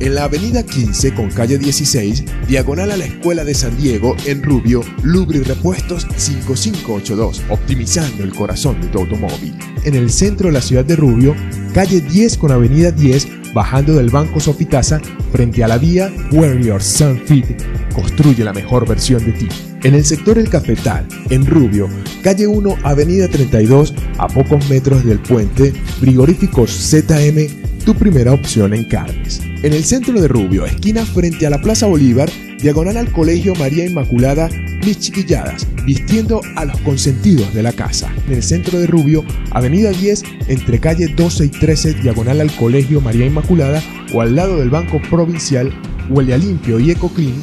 en la avenida 15 con calle 16, diagonal a la Escuela de San Diego, en Rubio, Lubri Repuestos 5582, optimizando el corazón de tu automóvil. En el centro de la ciudad de Rubio, calle 10 con avenida 10, bajando del Banco Sofitasa, frente a la vía Where Your Sun Fit, construye la mejor versión de ti. En el sector El Cafetal, en Rubio, calle 1, avenida 32, a pocos metros del puente, frigoríficos ZM tu primera opción en carnes. En el centro de Rubio, esquina frente a la Plaza Bolívar, diagonal al Colegio María Inmaculada, mis chiquilladas, vistiendo a los consentidos de la casa. En el centro de Rubio, avenida 10, entre calle 12 y 13, diagonal al Colegio María Inmaculada, o al lado del Banco Provincial, huele a limpio y eco clean,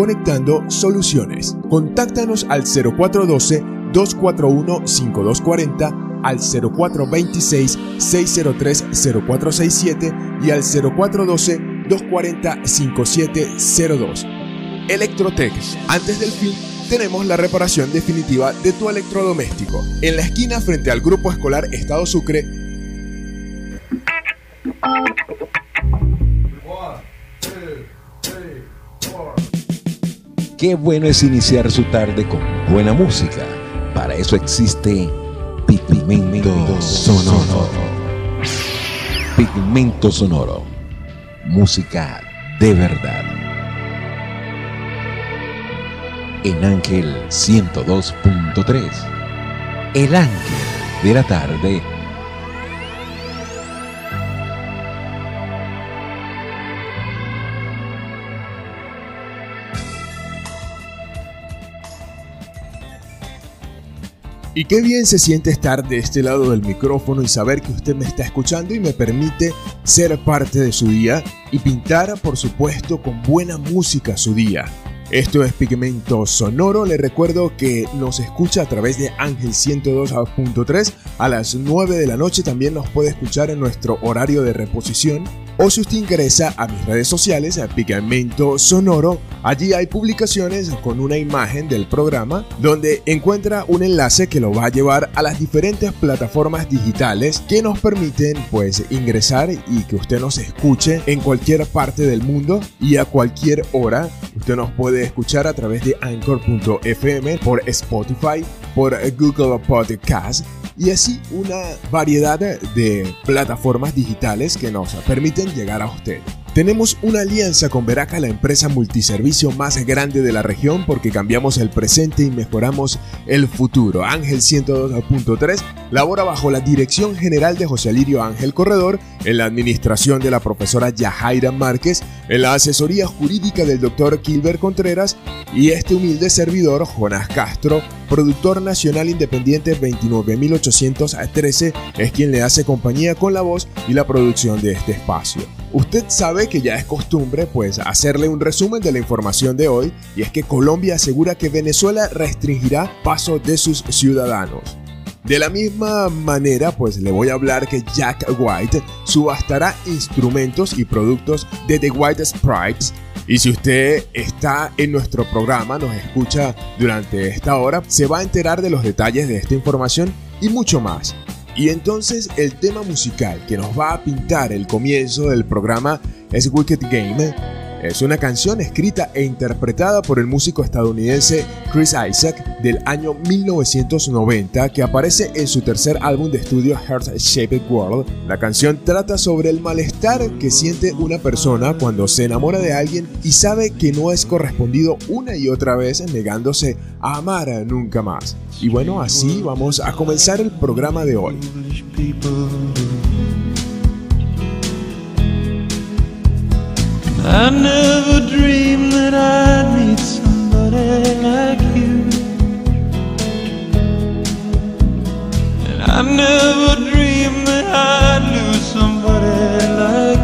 conectando soluciones. Contáctanos al 0412-241-5240, al 0426-603-0467 y al 0412 240-5702. Electrotech. Antes del fin, tenemos la reparación definitiva de tu electrodoméstico. En la esquina frente al Grupo Escolar Estado Sucre. Qué bueno es iniciar su tarde con buena música. Para eso existe Pigmento Sonoro. Pigmento Sonoro música de verdad. En Ángel 102.3, el ángel de la tarde Y qué bien se siente estar de este lado del micrófono y saber que usted me está escuchando y me permite ser parte de su día y pintar, por supuesto, con buena música su día. Esto es Pigmento Sonoro. Le recuerdo que nos escucha a través de Ángel 102.3 a las 9 de la noche. También nos puede escuchar en nuestro horario de reposición o si usted ingresa a mis redes sociales, a Pigmento Sonoro, allí hay publicaciones con una imagen del programa donde encuentra un enlace que lo va a llevar a las diferentes plataformas digitales que nos permiten pues ingresar y que usted nos escuche en cualquier parte del mundo y a cualquier hora. Usted nos puede escuchar a través de anchor.fm, por Spotify, por Google Podcast y así una variedad de plataformas digitales que nos permiten llegar a usted. Tenemos una alianza con Veraca, la empresa multiservicio más grande de la región, porque cambiamos el presente y mejoramos el futuro. Ángel 102.3 labora bajo la dirección general de José Lirio Ángel Corredor, en la administración de la profesora Yajaira Márquez, en la asesoría jurídica del doctor Kilber Contreras y este humilde servidor, Jonás Castro, productor nacional independiente 29813, es quien le hace compañía con la voz y la producción de este espacio. Usted sabe que ya es costumbre pues hacerle un resumen de la información de hoy y es que Colombia asegura que Venezuela restringirá paso de sus ciudadanos. De la misma manera, pues le voy a hablar que Jack White subastará instrumentos y productos de The White Sprites. Y si usted está en nuestro programa, nos escucha durante esta hora, se va a enterar de los detalles de esta información y mucho más. Y entonces el tema musical que nos va a pintar el comienzo del programa es Wicked Game Es una canción escrita e interpretada por el músico estadounidense Chris Isaac del año 1990 que aparece en su tercer álbum de estudio Heart Shaped World. La canción trata sobre el malestar que siente una persona cuando se enamora de alguien y sabe que no es correspondido una y otra vez negándose a amar nunca más. Y bueno, así vamos a comenzar el programa de hoy. I never dreamed that I'd meet somebody like you. And I never dreamed that I'd lose somebody like you.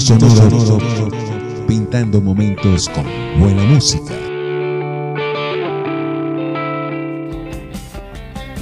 Sonoro, pintando momentos con buena música.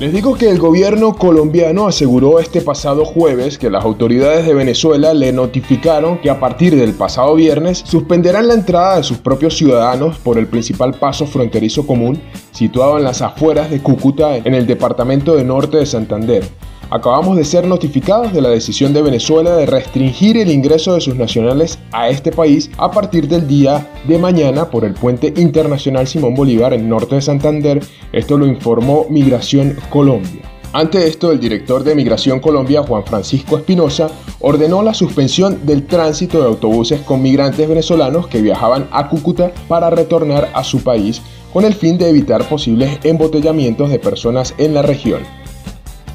Les digo que el gobierno colombiano aseguró este pasado jueves que las autoridades de Venezuela le notificaron que a partir del pasado viernes suspenderán la entrada de sus propios ciudadanos por el principal paso fronterizo común situado en las afueras de Cúcuta en el departamento de Norte de Santander. Acabamos de ser notificados de la decisión de Venezuela de restringir el ingreso de sus nacionales a este país a partir del día de mañana por el puente internacional Simón Bolívar en Norte de Santander. Esto lo informó Migración Colombia. Ante esto, el director de Migración Colombia, Juan Francisco Espinosa, ordenó la suspensión del tránsito de autobuses con migrantes venezolanos que viajaban a Cúcuta para retornar a su país con el fin de evitar posibles embotellamientos de personas en la región.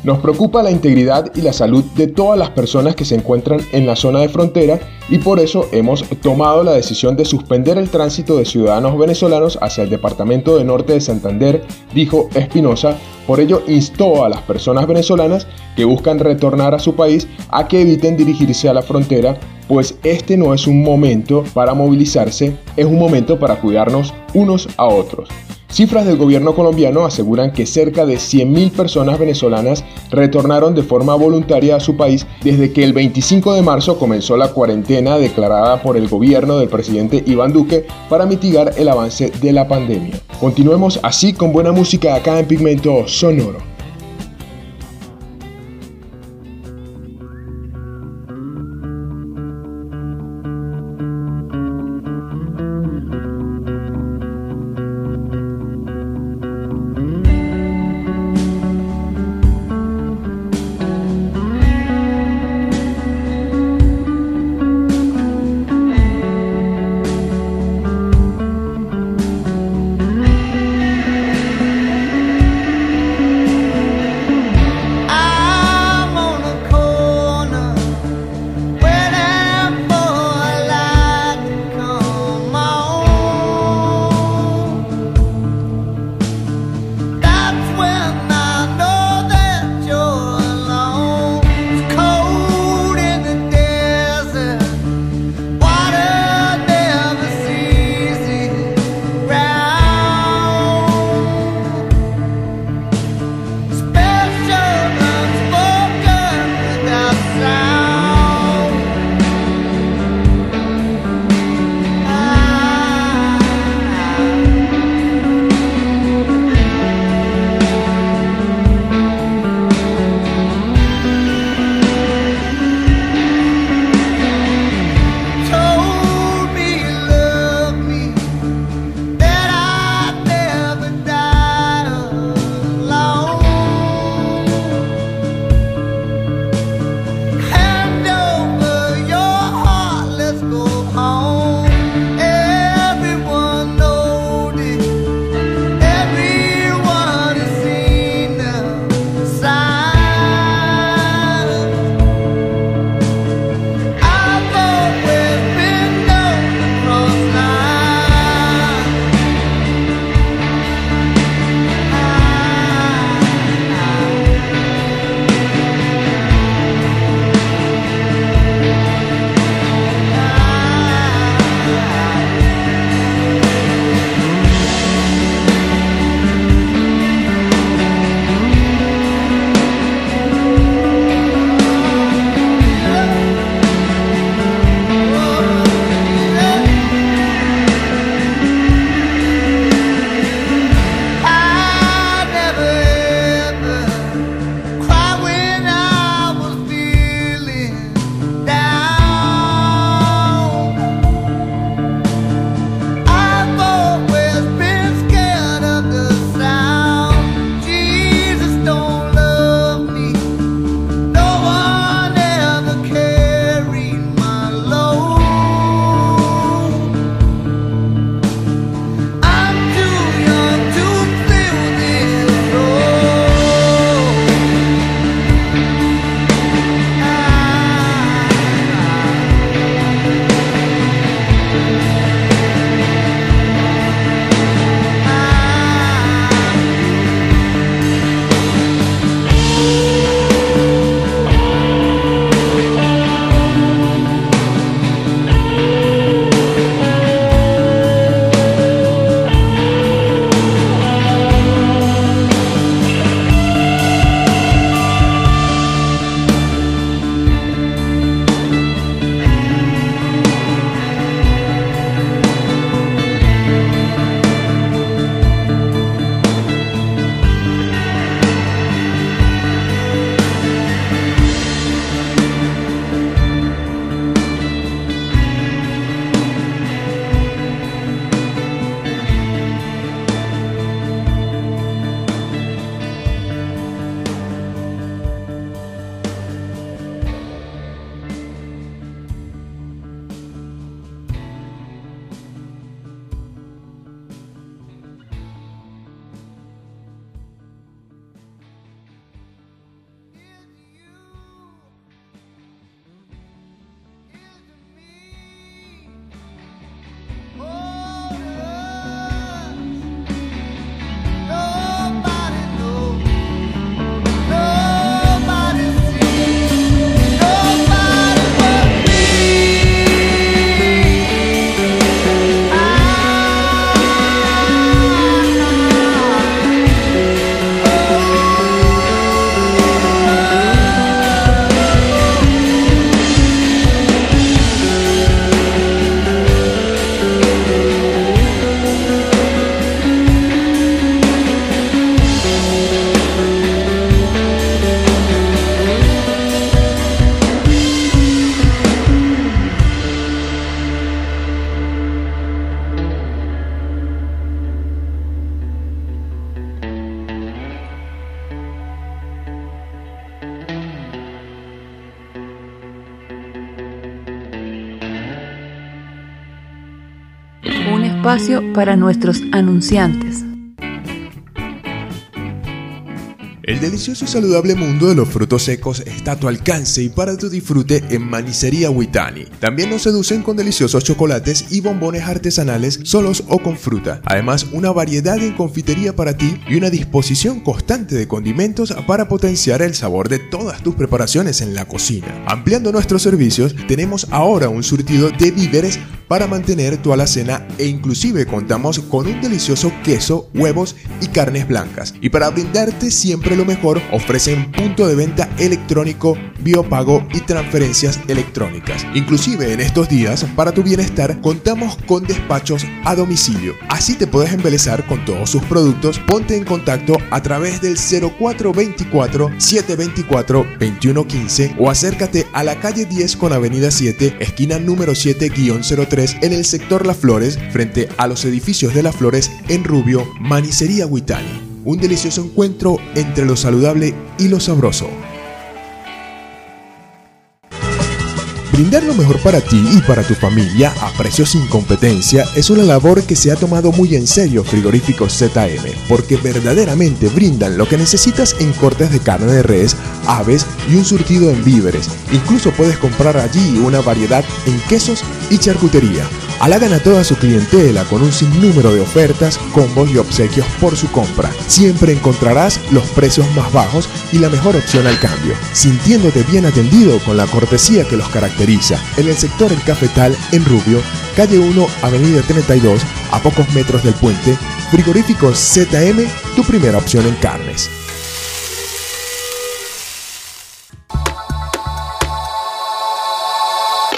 Nos preocupa la integridad y la salud de todas las personas que se encuentran en la zona de frontera y por eso hemos tomado la decisión de suspender el tránsito de ciudadanos venezolanos hacia el departamento de Norte de Santander, dijo Espinosa. Por ello instó a las personas venezolanas que buscan retornar a su país a que eviten dirigirse a la frontera, pues este no es un momento para movilizarse, es un momento para cuidarnos unos a otros. Cifras del gobierno colombiano aseguran que cerca de 100.000 personas venezolanas retornaron de forma voluntaria a su país desde que el 25 de marzo comenzó la cuarentena declarada por el gobierno del presidente Iván Duque para mitigar el avance de la pandemia. Continuemos así con buena música acá en Pigmento Sonoro. Para nuestros anunciantes. El delicioso y saludable mundo de los frutos secos está a tu alcance y para tu disfrute en Manicería Huitani. También nos seducen con deliciosos chocolates y bombones artesanales solos o con fruta. Además, una variedad en confitería para ti y una disposición constante de condimentos para potenciar el sabor de todas tus preparaciones en la cocina. Ampliando nuestros servicios, tenemos ahora un surtido de víveres para mantener tu alacena e inclusive contamos con un delicioso queso, huevos y carnes blancas. Y para brindarte siempre lo mejor, ofrecen punto de venta electrónico, biopago y transferencias electrónicas. Inclusive en estos días, para tu bienestar, contamos con despachos a domicilio. Así te puedes embelezar con todos sus productos. Ponte en contacto a través del 0424 724 2115 o acércate a la calle 10 con avenida 7, esquina número 7-03 en el sector Las Flores, frente a los edificios de Las Flores en Rubio, Manicería Huitani. Un delicioso encuentro entre lo saludable y lo sabroso. Brindar lo mejor para ti y para tu familia a precios sin competencia es una labor que se ha tomado muy en serio Frigoríficos ZM, porque verdaderamente brindan lo que necesitas en cortes de carne de res, aves y un surtido en víveres. Incluso puedes comprar allí una variedad en quesos y charcutería. Halagan a toda su clientela con un sinnúmero de ofertas, combos y obsequios por su compra. Siempre encontrarás los precios más bajos y la mejor opción al cambio, sintiéndote bien atendido con la cortesía que los caracteriza. En el sector El Cafetal, en Rubio, calle 1, avenida 32, a pocos metros del puente, Frigoríficos ZM, tu primera opción en carnes.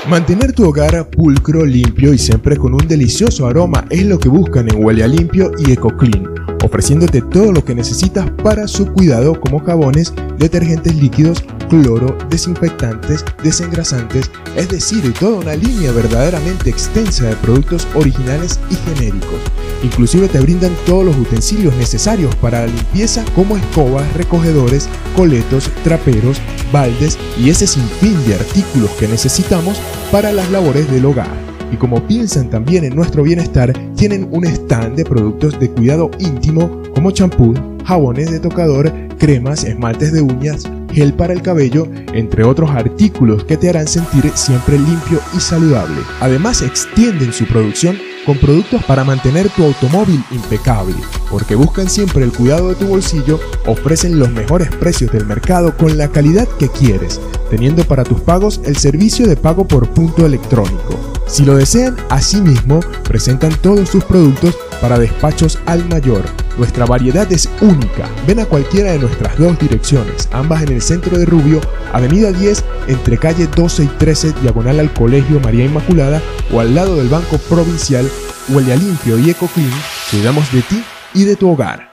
Mantener tu hogar pulcro, limpio y siempre con un delicioso aroma es lo que buscan en Huele Limpio y EcoClean, ofreciéndote todo lo que necesitas para su cuidado como jabones, detergentes líquidos, cloro, desinfectantes, desengrasantes, es decir, toda una línea verdaderamente extensa de productos originales y genéricos. Inclusive te brindan todos los utensilios necesarios para la limpieza como escobas, recogedores, coletos, traperos, baldes y ese sinfín de artículos que necesitamos para las labores del hogar. Y como piensan también en nuestro bienestar, tienen un stand de productos de cuidado íntimo como champú, jabones de tocador, cremas, esmaltes de uñas, gel para el cabello, entre otros artículos que te harán sentir siempre limpio y saludable. Además extienden su producción con productos para mantener tu automóvil impecable, porque buscan siempre el cuidado de tu bolsillo, ofrecen los mejores precios del mercado con la calidad que quieres, teniendo para tus pagos el servicio de pago por punto electrónico. Si lo desean, asimismo, presentan todos sus productos para despachos al mayor. Nuestra variedad es única. Ven a cualquiera de nuestras dos direcciones, ambas en el centro de Rubio, Avenida 10, entre calle 12 y 13, diagonal al Colegio María Inmaculada, o al lado del Banco Provincial, Huele a Limpio y EcoClean, cuidamos de ti y de tu hogar.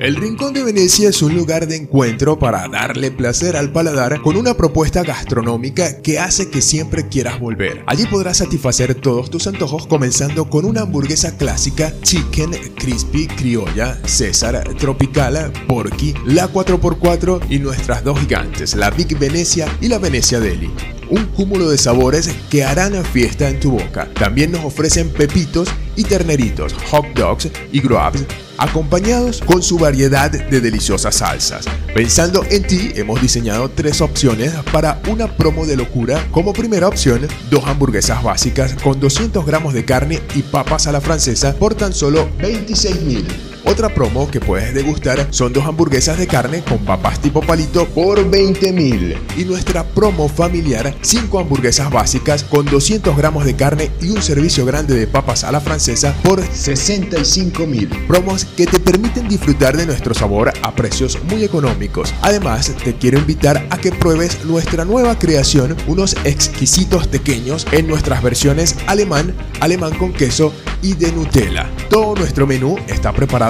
El Rincón de Venecia es un lugar de encuentro para darle placer al paladar con una propuesta gastronómica que hace que siempre quieras volver. Allí podrás satisfacer todos tus antojos comenzando con una hamburguesa clásica, chicken, crispy, criolla, César, tropical, porky, la 4x4 y nuestras dos gigantes, la Big Venecia y la Venecia Deli un cúmulo de sabores que harán fiesta en tu boca. También nos ofrecen pepitos y terneritos, hot dogs y grubs acompañados con su variedad de deliciosas salsas. Pensando en ti, hemos diseñado tres opciones para una promo de locura. Como primera opción, dos hamburguesas básicas con 200 gramos de carne y papas a la francesa por tan solo 26 mil. Otra promo que puedes degustar son dos hamburguesas de carne con papas tipo palito por 20 mil. Y nuestra promo familiar, 5 hamburguesas básicas con 200 gramos de carne y un servicio grande de papas a la francesa por 65 mil. Promos que te permiten disfrutar de nuestro sabor a precios muy económicos. Además, te quiero invitar a que pruebes nuestra nueva creación, unos exquisitos pequeños en nuestras versiones alemán, alemán con queso y de Nutella. Todo nuestro menú está preparado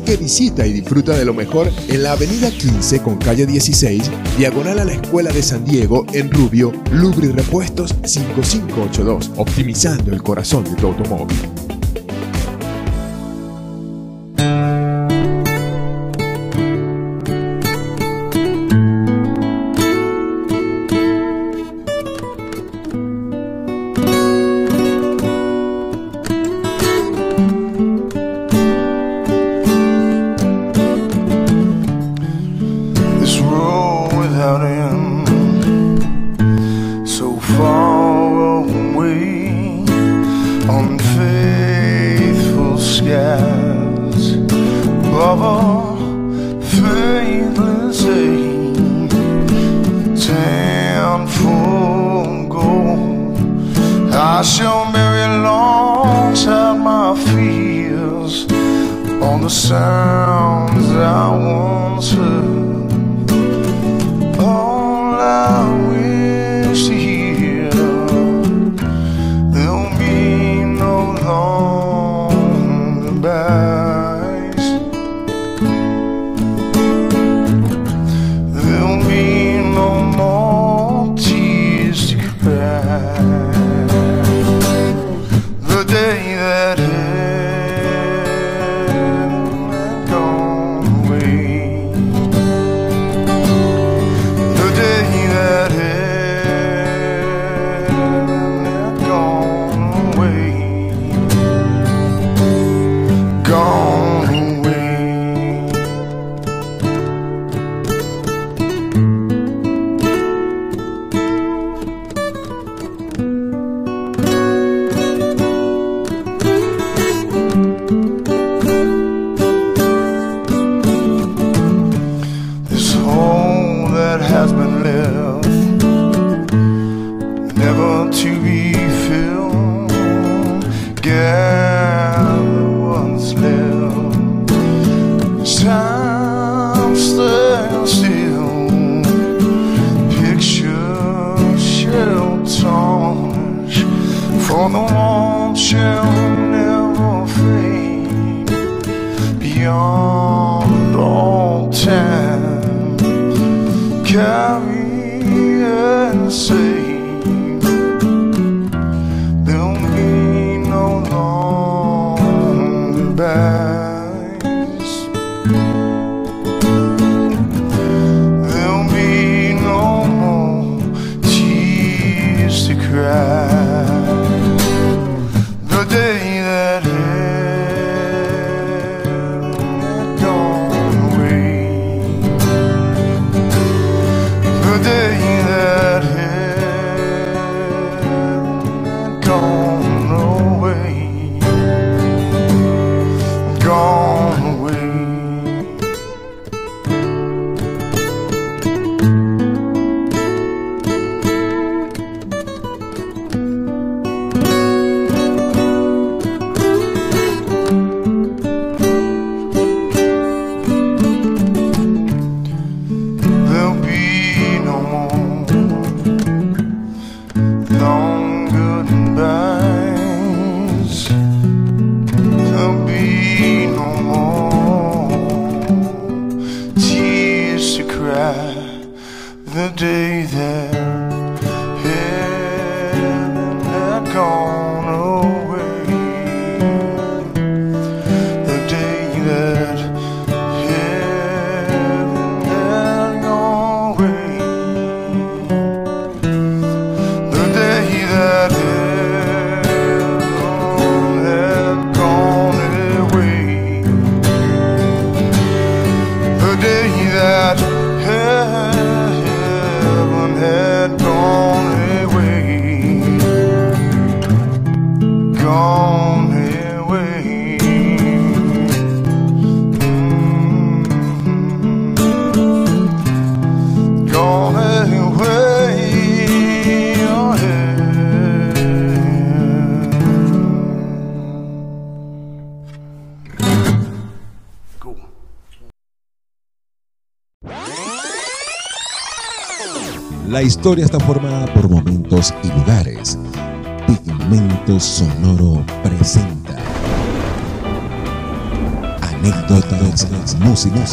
que visita y disfruta de lo mejor en la avenida 15 con calle 16, diagonal a la Escuela de San Diego en Rubio, Lubri Repuestos 5582, optimizando el corazón de tu automóvil. day La historia está formada por momentos y lugares. Pigmento Sonoro presenta. Anécdotas, música,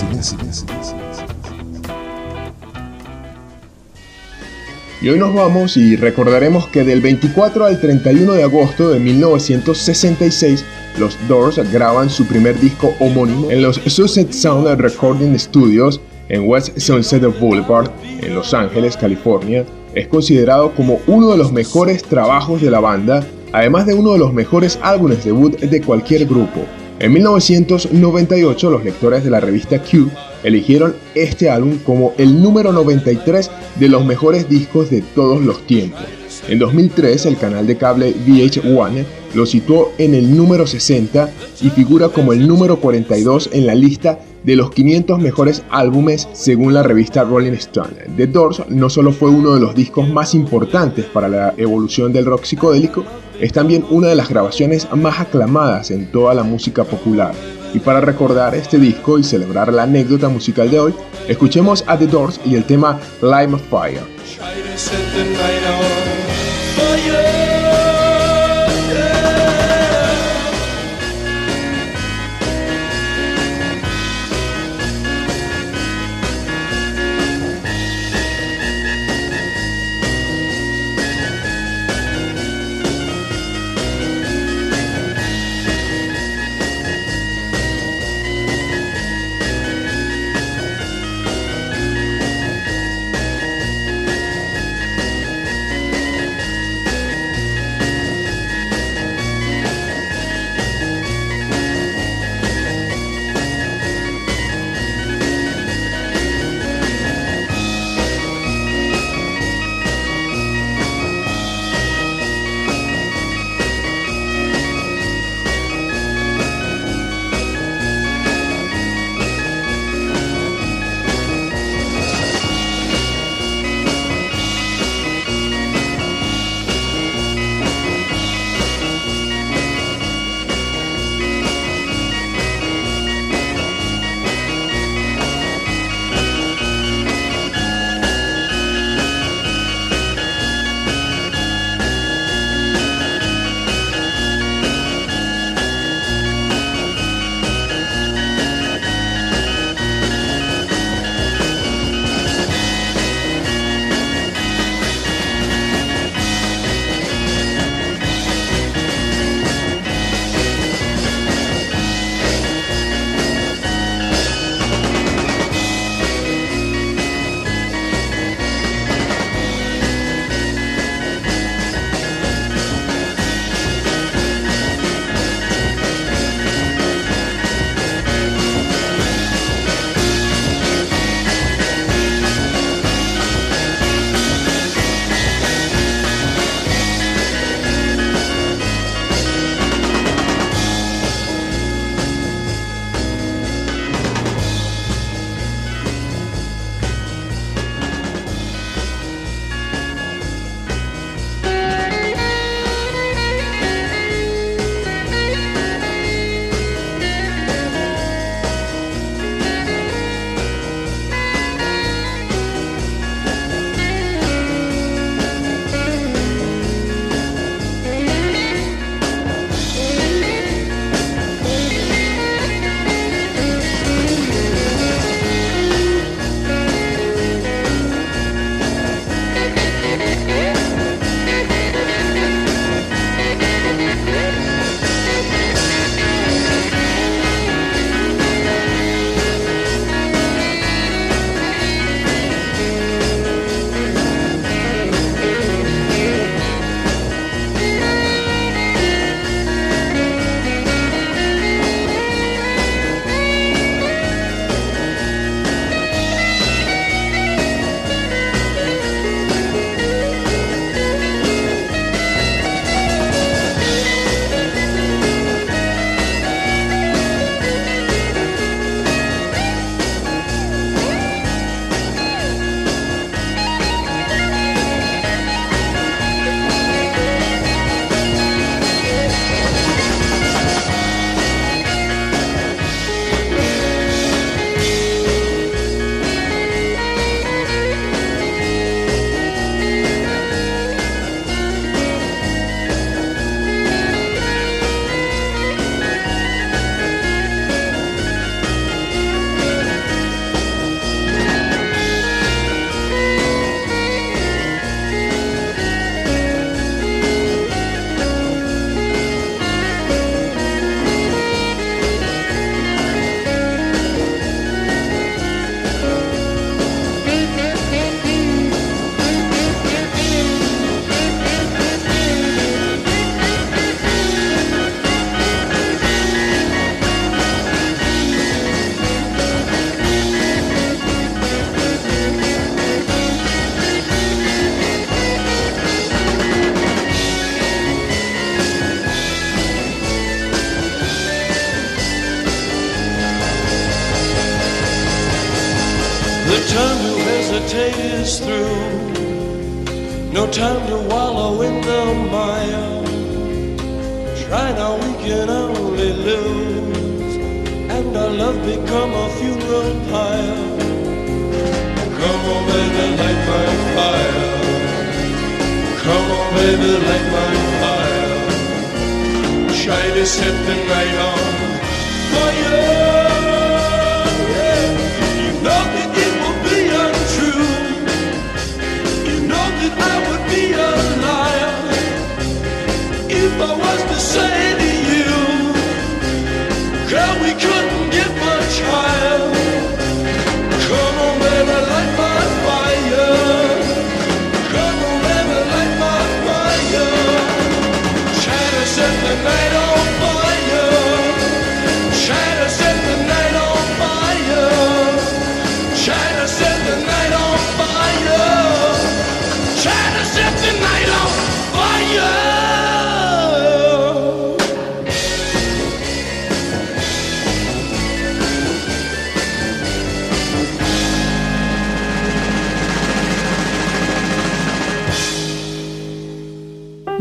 Y hoy nos vamos y recordaremos que del 24 al 31 de agosto de 1966, los Doors graban su primer disco homónimo en los Sunset Sound Recording Studios en West Sunset Boulevard, en Los Ángeles, California. Es considerado como uno de los mejores trabajos de la banda, además de uno de los mejores álbumes debut de cualquier grupo. En 1998, los lectores de la revista Q eligieron este álbum como el número 93 de los mejores discos de todos los tiempos. En 2003, el canal de cable VH1 lo situó en el número 60 y figura como el número 42 en la lista de los 500 mejores álbumes según la revista Rolling Stone. The Doors no solo fue uno de los discos más importantes para la evolución del rock psicodélico, es también una de las grabaciones más aclamadas en toda la música popular. Y para recordar este disco y celebrar la anécdota musical de hoy, escuchemos a The Doors y el tema Lime of Fire.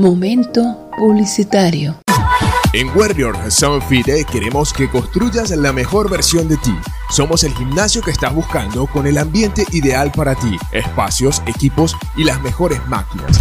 Momento publicitario. En Warrior Soundfit eh, queremos que construyas la mejor versión de ti. Somos el gimnasio que estás buscando con el ambiente ideal para ti, espacios, equipos y las mejores máquinas.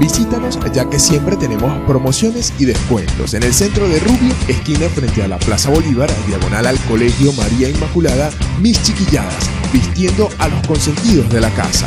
Visítanos ya que siempre tenemos promociones y descuentos en el centro de Rubio, esquina frente a la Plaza Bolívar, diagonal al Colegio María Inmaculada, Mis Chiquilladas, vistiendo a los consentidos de la casa.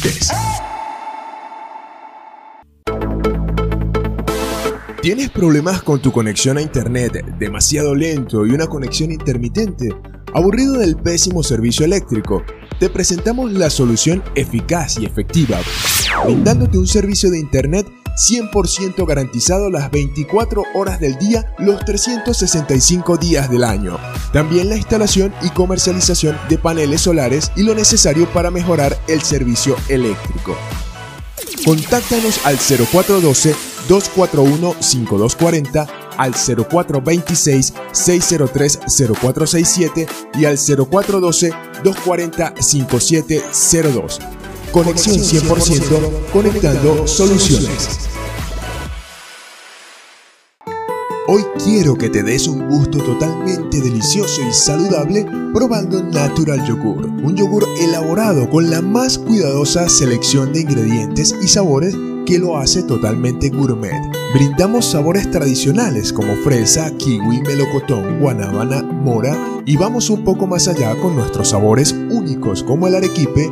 ¿Tienes problemas con tu conexión a internet demasiado lento y una conexión intermitente? ¿Aburrido del pésimo servicio eléctrico? Te presentamos la solución eficaz y efectiva, brindándote un servicio de internet 100% garantizado las 24 horas del día, los 365 días del año. También la instalación y comercialización de paneles solares y lo necesario para mejorar el servicio eléctrico. Contáctanos al 0412-241-5240, al 0426-603-0467 y al 0412-240-5702. Conexión 100% conectando soluciones. Hoy quiero que te des un gusto totalmente delicioso y saludable probando Natural Yogur, un yogur elaborado con la más cuidadosa selección de ingredientes y sabores que lo hace totalmente gourmet. Brindamos sabores tradicionales como fresa, kiwi, melocotón, guanábana, mora y vamos un poco más allá con nuestros sabores únicos como el arequipe,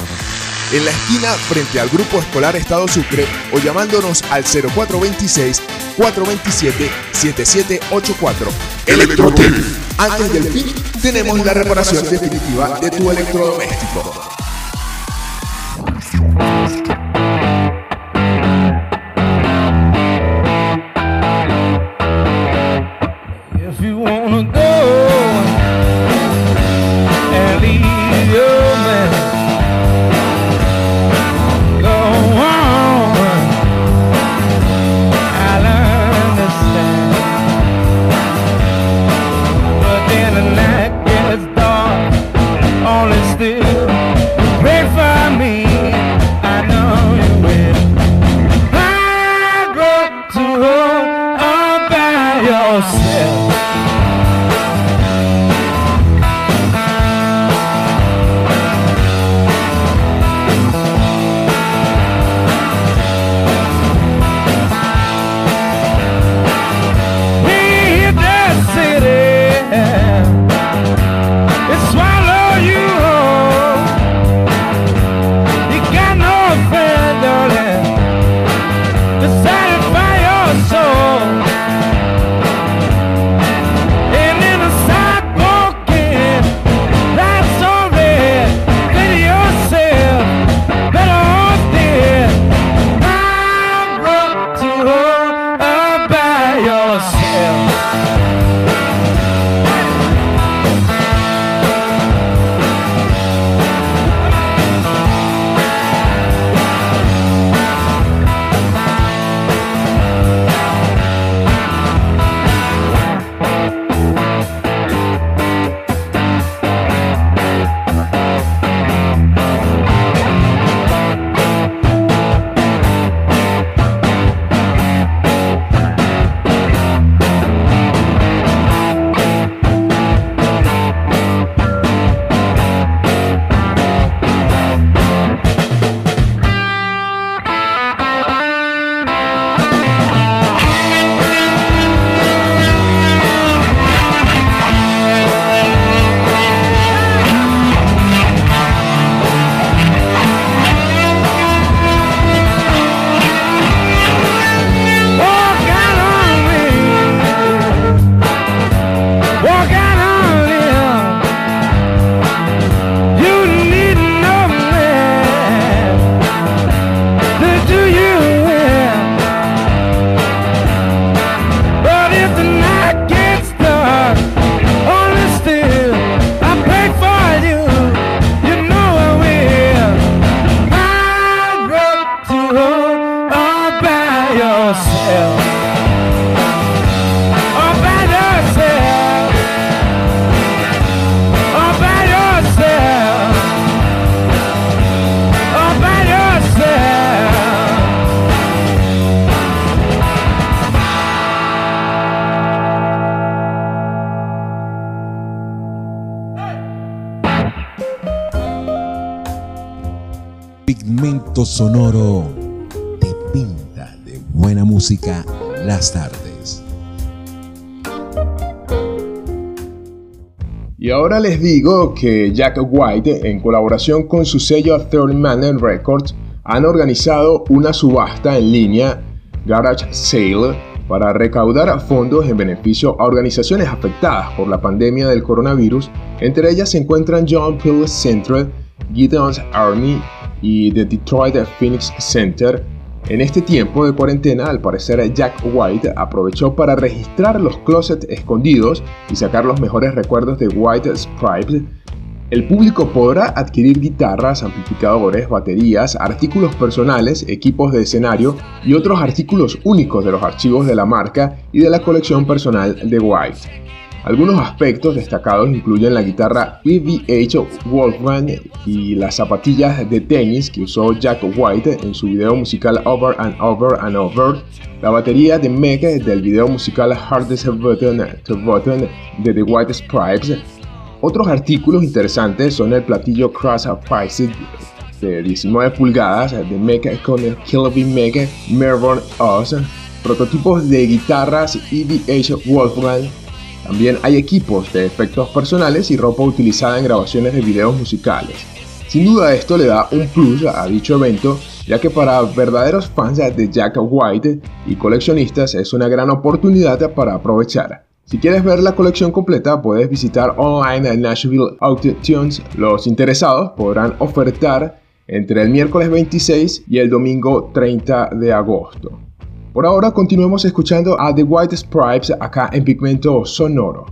en la esquina frente al Grupo Escolar Estado Sucre o llamándonos al 0426 427 7784. Electrotec. Antes del fin tenemos la reparación definitiva de tu electrodoméstico. Sonoro te pinta de buena música las tardes. Y ahora les digo que Jack White, en colaboración con su sello Third Man Records, han organizado una subasta en línea, Garage Sale, para recaudar fondos en beneficio a organizaciones afectadas por la pandemia del coronavirus. Entre ellas se encuentran John Peel Central, Gideon's Army y The Detroit Phoenix Center. En este tiempo de cuarentena, al parecer Jack White aprovechó para registrar los closets escondidos y sacar los mejores recuerdos de White Stripes el público podrá adquirir guitarras, amplificadores, baterías, artículos personales, equipos de escenario y otros artículos únicos de los archivos de la marca y de la colección personal de White. Algunos aspectos destacados incluyen la guitarra PVH Wolfman y las zapatillas de tenis que usó Jack White en su video musical Over and Over and Over, la batería de Meg del video musical Hardest Button to Button de The White Stripes, otros artículos interesantes son el platillo Cross Price de 19 pulgadas de Mecha con el Mecha Mervon Oz, prototipos de guitarras EVH Wolfgang. También hay equipos de efectos personales y ropa utilizada en grabaciones de videos musicales. Sin duda esto le da un plus a dicho evento, ya que para verdaderos fans de Jack White y coleccionistas es una gran oportunidad para aprovechar. Si quieres ver la colección completa, puedes visitar online a Nashville Auctions. Los interesados podrán ofertar entre el miércoles 26 y el domingo 30 de agosto. Por ahora continuemos escuchando a The White Stripes acá en Pigmento Sonoro.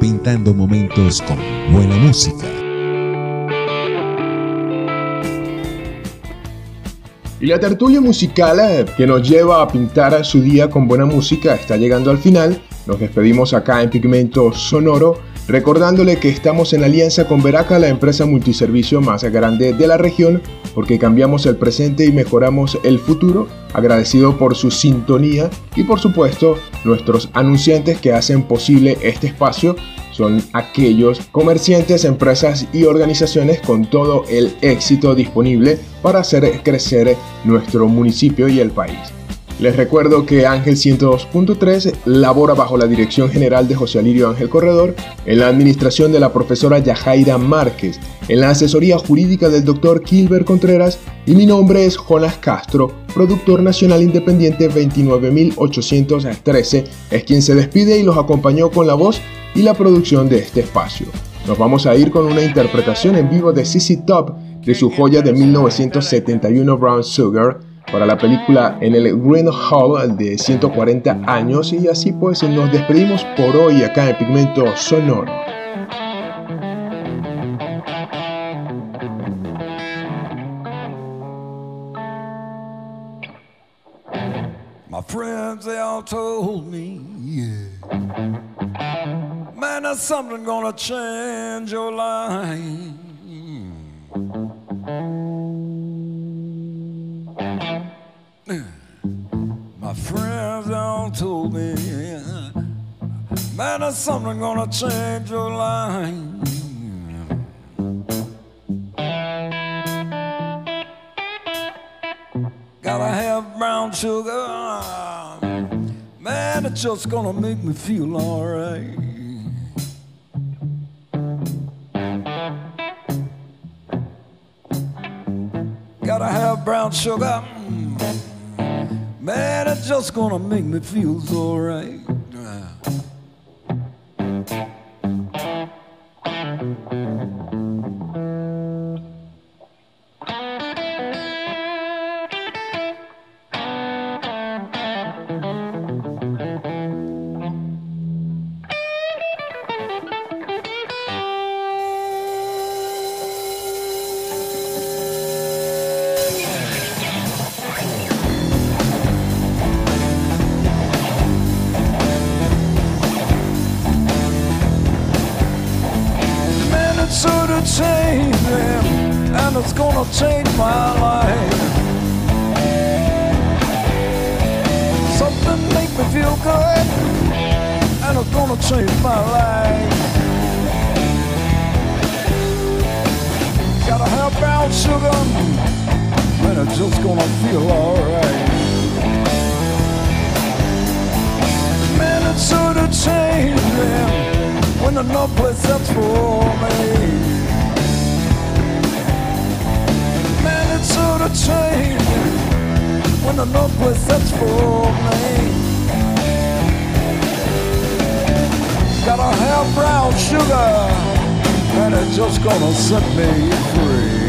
Pintando momentos con buena música. Y la tertulia musical eh, que nos lleva a pintar su día con buena música está llegando al final. Nos despedimos acá en Pigmento Sonoro recordándole que estamos en alianza con Veraca, la empresa multiservicio más grande de la región, porque cambiamos el presente y mejoramos el futuro, agradecido por su sintonía y por supuesto nuestros anunciantes que hacen posible este espacio son aquellos comerciantes, empresas y organizaciones con todo el éxito disponible para hacer crecer nuestro municipio y el país. Les recuerdo que Ángel 102.3 labora bajo la dirección general de José Alirio Ángel Corredor, en la administración de la profesora Yajaira Márquez, en la asesoría jurídica del doctor Kilber Contreras y mi nombre es Jonas Castro, productor nacional independiente 29813, es quien se despide y los acompañó con la voz y la producción de este espacio. Nos vamos a ir con una interpretación en vivo de CC Top de su joya de 1971 Brown Sugar, para la película en el Green Hall de 140 años y así pues nos despedimos por hoy acá en Pigmento Sonoro. My friends all told me, man, there's something gonna change your life. Gotta have brown sugar, man, it's just gonna make me feel alright. Gotta have brown sugar. Man, it's just gonna make me feel so right. Man, gonna change my life. Something make me feel good, and it's gonna change my life. Gotta have brown sugar, and it's just gonna feel alright. Man, it's sure to change them when there's no place that's for me. It's sure to change when there's no place that's for me. Gotta have brown sugar, and it's just gonna set me free.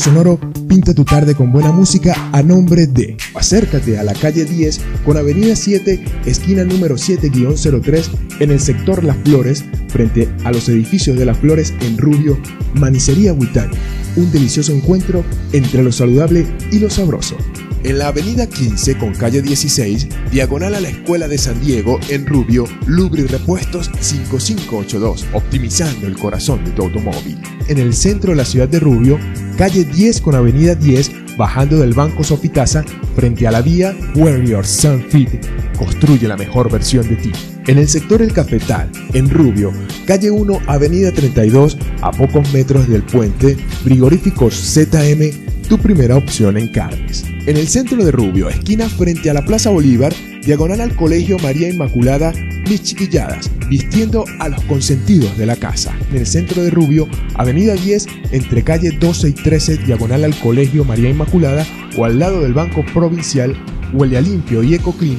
Sonoro pinta tu tarde con buena música a nombre de. Acércate a la calle 10 con Avenida 7, esquina número 7-03 en el sector Las Flores, frente a los edificios de Las Flores en Rubio, Manicería Huitani. Un delicioso encuentro entre lo saludable y lo sabroso. En la avenida 15 con calle 16, diagonal a la Escuela de San Diego, en Rubio, Lubri Repuestos 5582, optimizando el corazón de tu automóvil. En el centro de la ciudad de Rubio, calle 10 con avenida 10, bajando del Banco Sofitasa, frente a la vía Where Your Sun Fit, construye la mejor versión de ti. En el sector El Cafetal, en Rubio, calle 1, avenida 32, a pocos metros del puente, frigoríficos ZM, tu primera opción en carnes. En el centro de Rubio, esquina frente a la Plaza Bolívar, diagonal al Colegio María Inmaculada, mis chiquilladas, vistiendo a los consentidos de la casa. En el centro de Rubio, avenida 10, entre calle 12 y 13, diagonal al Colegio María Inmaculada, o al lado del Banco Provincial, huele a limpio y eco clean,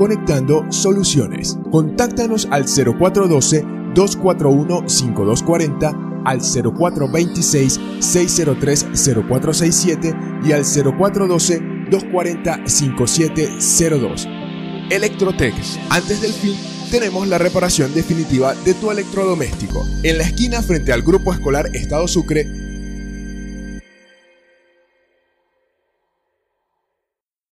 Conectando Soluciones. Contáctanos al 0412-241-5240, al 0426-603-0467 y al 0412-240-5702. Electrotech. Antes del fin, tenemos la reparación definitiva de tu electrodoméstico. En la esquina frente al Grupo Escolar Estado Sucre,